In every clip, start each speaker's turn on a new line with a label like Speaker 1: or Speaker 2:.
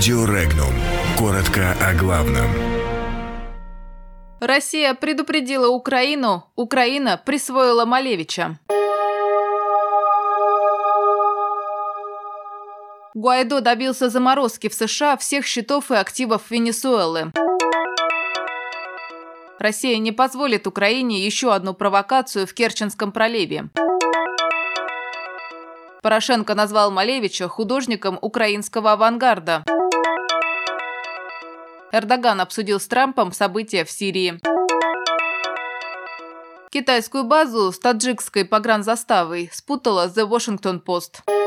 Speaker 1: Радио Регнум. Коротко о главном.
Speaker 2: Россия предупредила Украину, Украина присвоила Малевича. Гуайдо добился заморозки в США всех счетов и активов Венесуэлы. Россия не позволит Украине еще одну провокацию в Керченском проливе. Порошенко назвал Малевича художником украинского авангарда. Эрдоган обсудил с Трампом события в Сирии. Китайскую базу с таджикской погранзаставой спутала The Washington Post.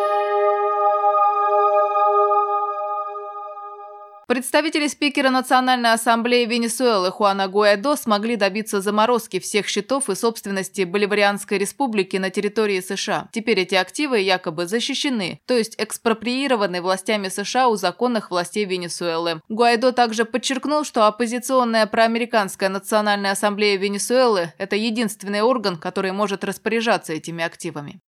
Speaker 2: Представители спикера Национальной ассамблеи Венесуэлы Хуана Гуайдо смогли добиться заморозки всех счетов и собственности Боливарианской республики на территории США. Теперь эти активы якобы защищены, то есть экспроприированы властями США у законных властей Венесуэлы. Гуайдо также подчеркнул, что оппозиционная проамериканская Национальная ассамблея Венесуэлы – это единственный орган, который может распоряжаться этими активами.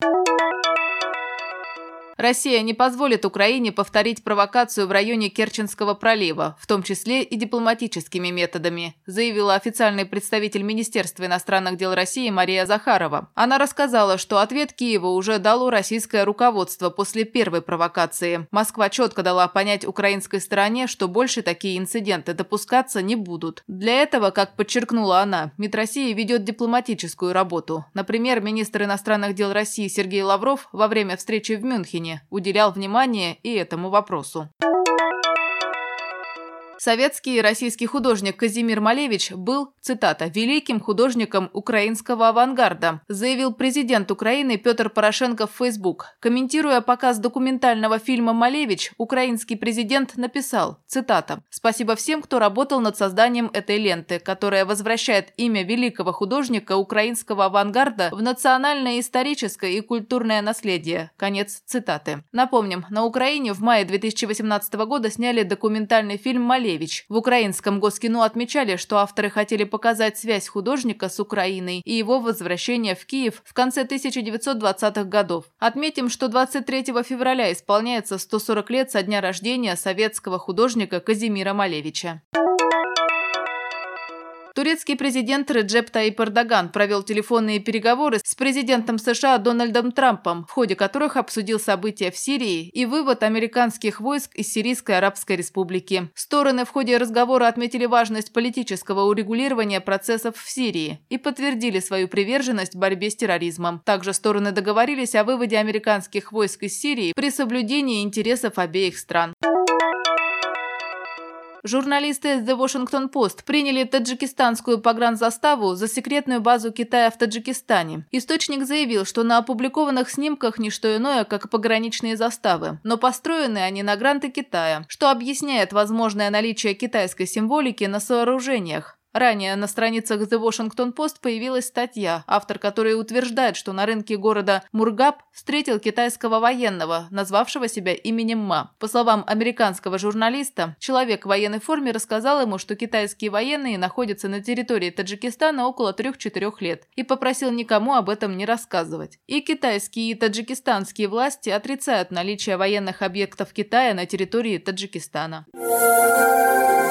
Speaker 2: Россия не позволит Украине повторить провокацию в районе Керченского пролива, в том числе и дипломатическими методами, заявила официальный представитель Министерства иностранных дел России Мария Захарова. Она рассказала, что ответ Киева уже дало российское руководство после первой провокации. Москва четко дала понять украинской стороне, что больше такие инциденты допускаться не будут. Для этого, как подчеркнула она, МИД России ведет дипломатическую работу. Например, министр иностранных дел России Сергей Лавров во время встречи в Мюнхене уделял внимание и этому вопросу. Советский и российский художник Казимир Малевич был, цитата, «великим художником украинского авангарда», заявил президент Украины Петр Порошенко в Facebook. Комментируя показ документального фильма «Малевич», украинский президент написал, цитата, «Спасибо всем, кто работал над созданием этой ленты, которая возвращает имя великого художника украинского авангарда в национальное историческое и культурное наследие». Конец цитаты. Напомним, на Украине в мае 2018 года сняли документальный фильм «Малевич», Малевич. В украинском Госкино отмечали, что авторы хотели показать связь художника с Украиной и его возвращение в Киев в конце 1920-х годов. Отметим, что 23 февраля исполняется 140 лет со дня рождения советского художника Казимира Малевича. Турецкий президент Реджеп Таип Эрдоган провел телефонные переговоры с президентом США Дональдом Трампом, в ходе которых обсудил события в Сирии и вывод американских войск из Сирийской Арабской Республики. Стороны в ходе разговора отметили важность политического урегулирования процессов в Сирии и подтвердили свою приверженность борьбе с терроризмом. Также стороны договорились о выводе американских войск из Сирии при соблюдении интересов обеих стран. Журналисты The Washington Post приняли таджикистанскую погранзаставу за секретную базу Китая в Таджикистане. Источник заявил, что на опубликованных снимках не что иное, как пограничные заставы, но построены они на гранты Китая, что объясняет возможное наличие китайской символики на сооружениях. Ранее на страницах The Washington Post появилась статья, автор которой утверждает, что на рынке города Мургаб встретил китайского военного, назвавшего себя именем Ма. По словам американского журналиста, человек в военной форме рассказал ему, что китайские военные находятся на территории Таджикистана около 3-4 лет и попросил никому об этом не рассказывать. И китайские и таджикистанские власти отрицают наличие военных объектов Китая на территории Таджикистана.